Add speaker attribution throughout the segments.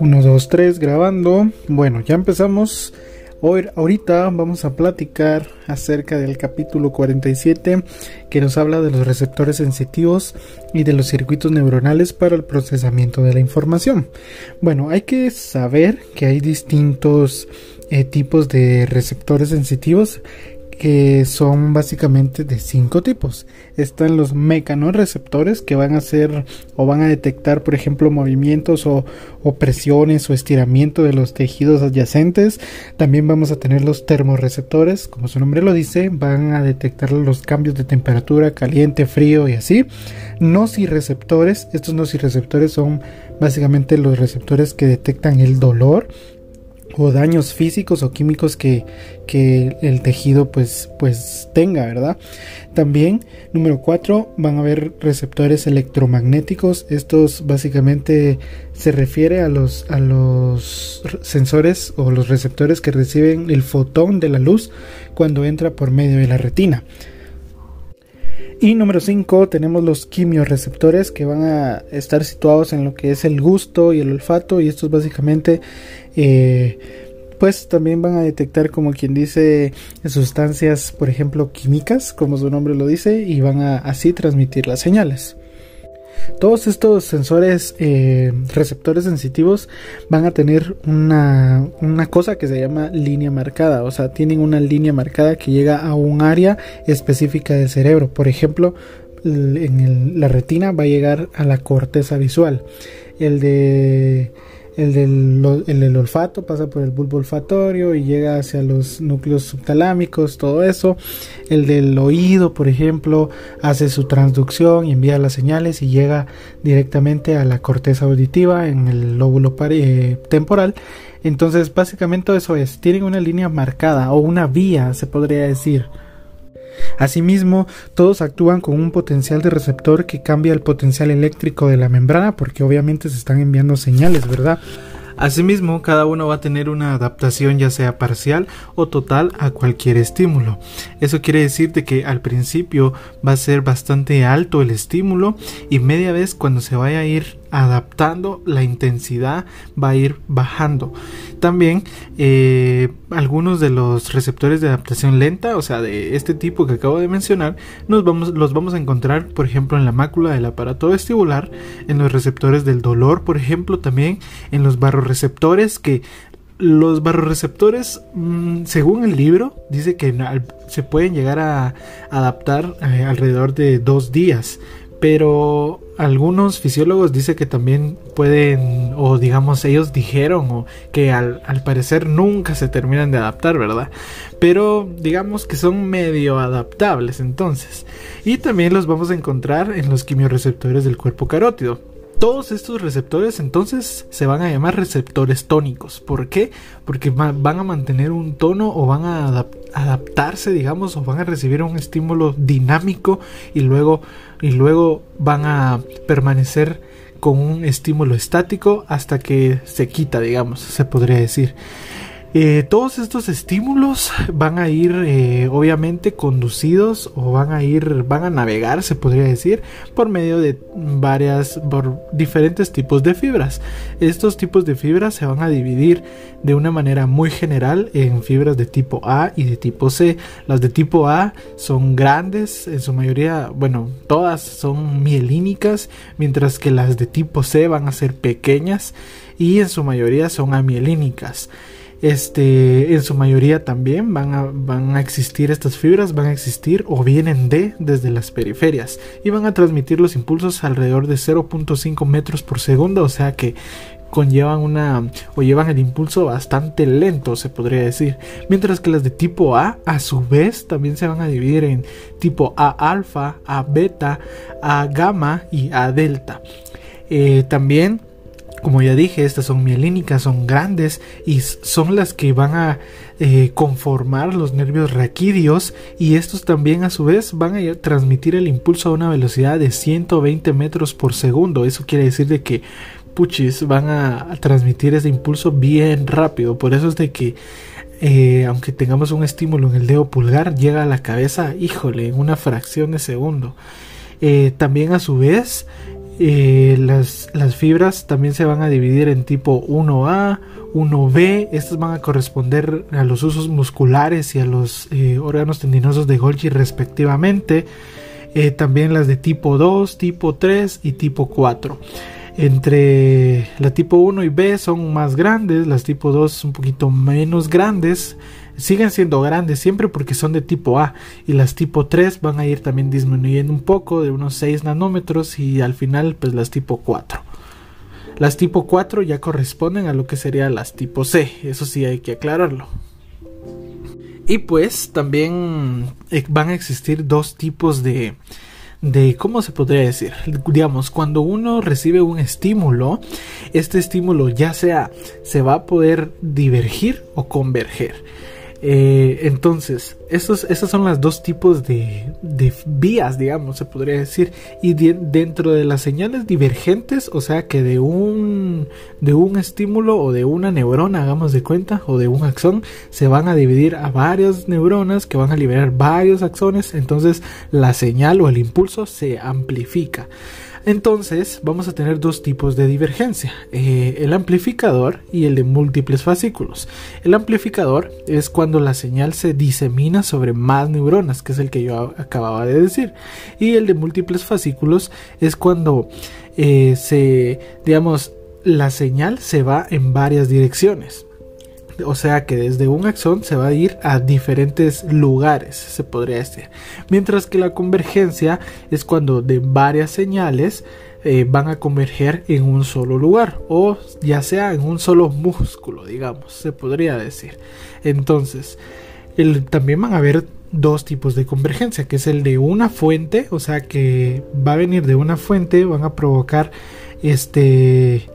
Speaker 1: 1, 2, 3, grabando. Bueno, ya empezamos. Hoy, ahorita vamos a platicar acerca del capítulo 47 que nos habla de los receptores sensitivos y de los circuitos neuronales para el procesamiento de la información. Bueno, hay que saber que hay distintos eh, tipos de receptores sensitivos que son básicamente de cinco tipos. Están los mecanorreceptores que van a hacer o van a detectar, por ejemplo, movimientos o, presiones o estiramiento de los tejidos adyacentes. También vamos a tener los termorreceptores, como su nombre lo dice, van a detectar los cambios de temperatura, caliente, frío y así. Nocireceptores, estos nocireceptores son básicamente los receptores que detectan el dolor o daños físicos o químicos que, el tejido pues, pues tenga, ¿verdad? También, número 4, van a haber receptores electromagnéticos. Estos básicamente se refiere a los, a los sensores o los receptores que reciben el fotón de la luz cuando entra por medio de la retina. Y número 5 tenemos los quimioreceptores que van a estar situados en lo que es el gusto y el olfato y estos básicamente eh, pues también van a detectar como quien dice sustancias por ejemplo químicas como su nombre lo dice y van a así transmitir las señales. Todos estos sensores eh, receptores sensitivos van a tener una, una, cosa que se llama línea marcada, o sea, tienen una línea marcada que llega a un área específica del cerebro. Por ejemplo, en la retina va a llegar a la corteza visual. El de el del, olfato pasa por el bulbo olfatorio y llega hacia los núcleos subtalámicos, todo eso. El del oído, por ejemplo, hace su transducción y envía las señales y llega directamente a la corteza auditiva en el lóbulo eh, temporal. Entonces, básicamente eso es, tienen una línea marcada o una vía, se podría decir. Asimismo, todos actúan con un potencial de receptor que cambia el potencial eléctrico de la membrana porque obviamente se están enviando señales, ¿verdad? Asimismo, cada uno va a tener una adaptación ya sea parcial o total a cualquier estímulo. Eso quiere decir de que al principio va a ser bastante alto el estímulo y media vez cuando se vaya a ir adaptando la intensidad va a ir bajando. También eh, algunos de los receptores de adaptación lenta, o sea, de este tipo que acabo de mencionar, nos vamos, los vamos a encontrar, por ejemplo, en la mácula del aparato vestibular, en los receptores del dolor, por ejemplo, también en los barroreceptores que los barroreceptores, mm, según el libro, dice que se pueden llegar a adaptar eh, alrededor de dos días pero algunos fisiólogos dicen que también pueden, o digamos, ellos dijeron o que al, parecer nunca se terminan de adaptar, ¿verdad? Pero digamos que son medio adaptables entonces. Y también los vamos a encontrar en los quimioreceptores del cuerpo carótido. Todos estos receptores entonces se van a llamar receptores tónicos. ¿Por qué? Porque van a mantener un tono o van a adaptarse, digamos, o van a recibir un estímulo dinámico y luego, y luego van a permanecer con un estímulo estático hasta que se quita, digamos, se podría decir. Eh, todos estos estímulos van a ir eh, obviamente conducidos o van a ir, van a navegar, se podría decir, por medio de varias, diferentes tipos de fibras. Estos tipos de fibras se van a dividir de una manera muy general en fibras de tipo A y de tipo C. Las de tipo A son grandes, en su mayoría, bueno, todas son mielínicas, mientras que las de tipo C van a ser pequeñas y en su mayoría son amielínicas este, en su mayoría también van a, van a existir estas fibras, van a existir o vienen de desde las periferias y van a transmitir los impulsos alrededor de 0.5 metros por segundo, o sea que conllevan una o llevan el impulso bastante lento, se podría decir. Mientras que las de tipo A, a su vez, también se van a dividir en tipo A alfa, A beta, A gamma y A delta. Eh, también como ya dije, estas son mielínicas, son grandes y son las que van a eh, conformar los nervios raquídeos y estos también a su vez van a transmitir el impulso a una velocidad de 120 metros por segundo. Eso quiere decir de que puchis van a, transmitir ese impulso bien rápido. Por eso es de que eh, aunque tengamos un estímulo en el dedo pulgar, llega a la cabeza, híjole, en una fracción de segundo. Eh, también a su vez, eh, las, las, fibras también se van a dividir en tipo 1A, 1B. Estas van a corresponder a los usos musculares y a los eh, órganos tendinosos de Golgi respectivamente. también las de tipo 2, tipo 3 y tipo 4. Entre la tipo 1 y B son más grandes, las tipo 2 un poquito menos grandes. Siguen siendo grandes siempre porque son de tipo A y las tipo 3 van a ir también disminuyendo un poco de unos 6 nanómetros y al final pues las tipo 4. Las tipo 4 ya corresponden a lo que serían las tipo C, eso sí hay que aclararlo. Y pues también eh, van a existir dos tipos de, de, ¿cómo se podría decir? Digamos, cuando uno recibe un estímulo, este estímulo ya sea se va a poder divergir o converger. Eh, entonces, esos, son los dos tipos de, vías, digamos, se podría decir. Y dentro de las señales divergentes, o sea que de un, de un estímulo o de una neurona, hagamos de cuenta, o de un axón, se van a dividir a varias neuronas que van a liberar varios axones. Entonces, la señal o el impulso se amplifica. Entonces vamos a tener dos tipos de divergencia, eh, el amplificador y el de múltiples fascículos. El amplificador es cuando la señal se disemina sobre más neuronas, que es el que yo acababa de decir. Y el de múltiples fascículos es cuando eh, se, digamos, la señal se va en varias direcciones. O sea que desde un axón se va a ir a diferentes lugares, se podría decir. Mientras que la convergencia es cuando de varias señales eh, van a converger en un solo lugar o ya sea en un solo músculo, digamos, se podría decir. Entonces, también van a haber dos tipos de convergencia, que es el de una fuente, o sea que va a venir de una fuente, van a provocar este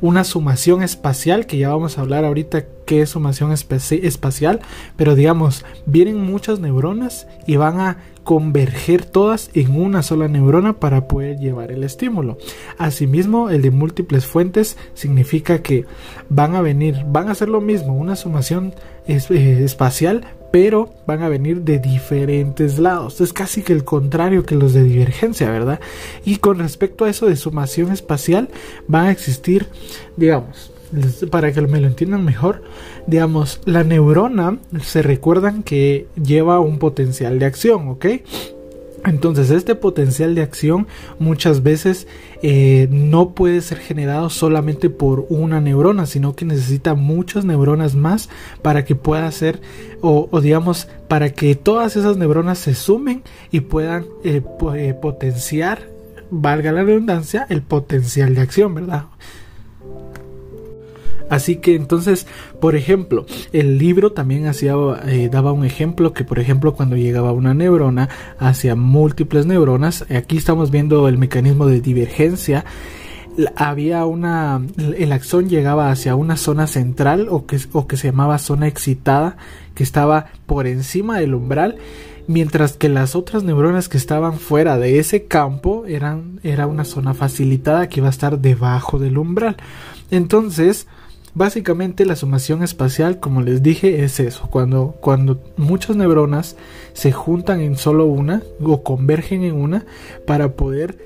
Speaker 1: una sumación espacial, que ya vamos a hablar ahorita qué es sumación espacial, pero digamos, vienen muchas neuronas y van a converger todas en una sola neurona para poder llevar el estímulo. Asimismo, el de múltiples fuentes significa que van a venir, van a hacer lo mismo, una sumación eh, espacial, pero van a venir de diferentes lados. Es casi que el contrario que los de divergencia, ¿verdad? Y con respecto a eso de sumación espacial, van a existir, digamos, para que me lo entiendan mejor, digamos, la neurona se recuerdan que lleva un potencial de acción, ¿ok? Entonces este potencial de acción muchas veces eh, no puede ser generado solamente por una neurona, sino que necesita muchas neuronas más para que pueda ser, o, digamos, para que todas esas neuronas se sumen y puedan eh, eh, potenciar, valga la redundancia, el potencial de acción, ¿verdad? Así que entonces, por ejemplo, el libro también hacía, eh, daba un ejemplo que, por ejemplo, cuando llegaba una neurona hacia múltiples neuronas, aquí estamos viendo el mecanismo de divergencia, había una, el axón llegaba hacia una zona central o que, o que se llamaba zona excitada, que estaba por encima del umbral, mientras que las otras neuronas que estaban fuera de ese campo eran, era una zona facilitada que iba a estar debajo del umbral. Entonces, Básicamente la sumación espacial, como les dije, es eso, cuando, cuando muchas neuronas se juntan en solo una o convergen en una para poder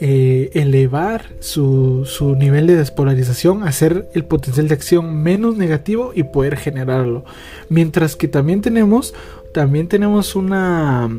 Speaker 1: eh, elevar su, su, nivel de despolarización, hacer el potencial de acción menos negativo y poder generarlo. Mientras que también tenemos, también tenemos una,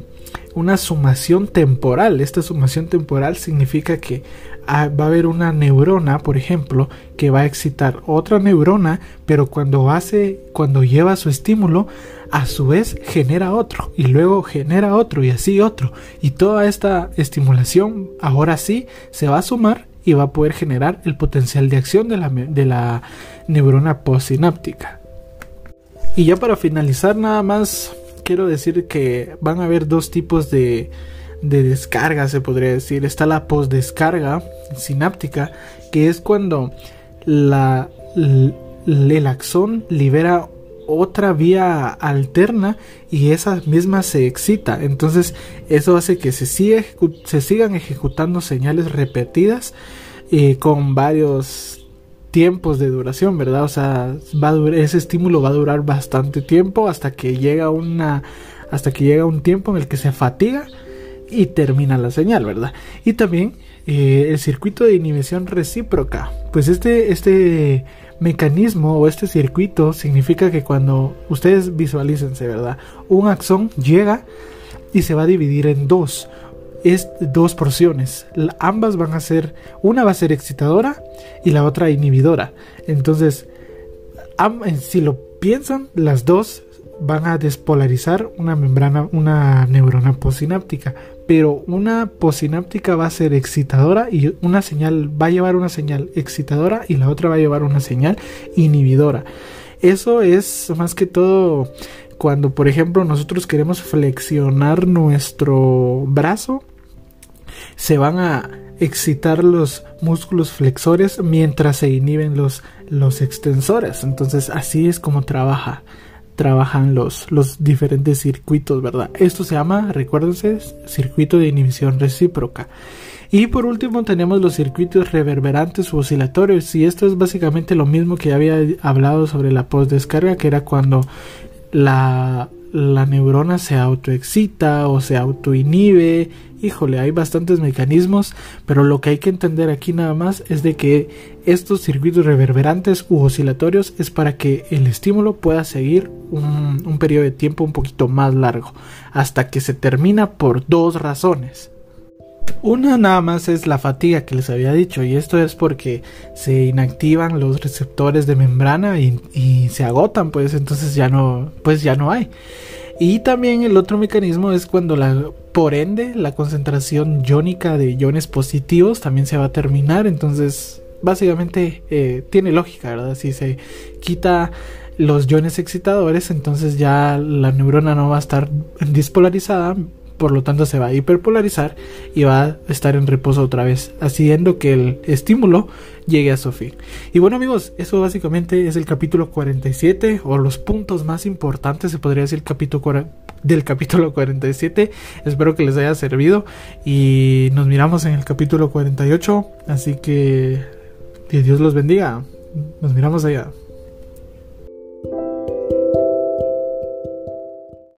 Speaker 1: una sumación temporal. Esta sumación temporal significa que va a haber una neurona, por ejemplo, que va a excitar otra neurona, pero cuando hace, cuando lleva su estímulo, a su vez genera otro y luego genera otro y así otro. Y toda esta estimulación ahora sí se va a sumar y va a poder generar el potencial de acción de la, de la neurona postsináptica. Y ya para finalizar nada más quiero decir que van a haber dos tipos de de descarga, se podría decir. Está la postdescarga sináptica, que es cuando la, el axón libera otra vía alterna y esa misma se excita. Entonces eso hace que se, se sigan ejecutando señales repetidas eh, con varios tiempos de duración, ¿verdad? O sea, va a ese estímulo va a durar bastante tiempo hasta que llega una hasta que llega un tiempo en el que se fatiga y termina la señal, ¿verdad? Y también eh, el circuito de inhibición recíproca. Pues este, este mecanismo o este circuito significa que cuando ustedes visualícense, ¿verdad? Un axón llega y se va a dividir en dos. Es dos porciones. ambas van a ser, una va a ser excitadora y la otra inhibidora. Entonces, si lo piensan, las dos van a despolarizar una membrana, una neurona posináptica. Pero una posináptica va a ser excitadora y una señal va a llevar una señal excitadora y la otra va a llevar una señal inhibidora. Eso es más que todo cuando, por ejemplo, nosotros queremos flexionar nuestro brazo, se van a excitar los músculos flexores mientras se inhiben los, los extensores. Entonces así es como trabaja trabajan los, los diferentes circuitos, ¿verdad? Esto se llama, recuérdense, circuito de inhibición recíproca. Y por último tenemos los circuitos reverberantes u oscilatorios y esto es básicamente lo mismo que había hablado sobre la postdescarga que era cuando la, la neurona se autoexcita o se autoinhibe. Híjole, hay bastantes mecanismos, pero lo que hay que entender aquí nada más es de que estos circuitos reverberantes u oscilatorios es para que el estímulo pueda seguir un, un periodo de tiempo un poquito más largo, hasta que se termina por dos razones. Una nada más es la fatiga que les había dicho y esto es porque se inactivan los receptores de membrana y, se agotan pues entonces ya no pues ya no hay. Y también el otro mecanismo es cuando la por ende la concentración iónica de iones positivos también se va a terminar. Entonces básicamente eh, tiene lógica verdad si se quita los iones excitadores entonces ya la neurona no va a estar dispolarizada por lo tanto se va a hiperpolarizar y va a estar en reposo otra vez, haciendo que el estímulo llegue a su fin. Y bueno amigos, eso básicamente es el capítulo 47 o los puntos más importantes, se podría decir, capítulo del capítulo 47. Espero que les haya servido y nos miramos en el capítulo 48, así que que Dios los bendiga. Nos miramos allá.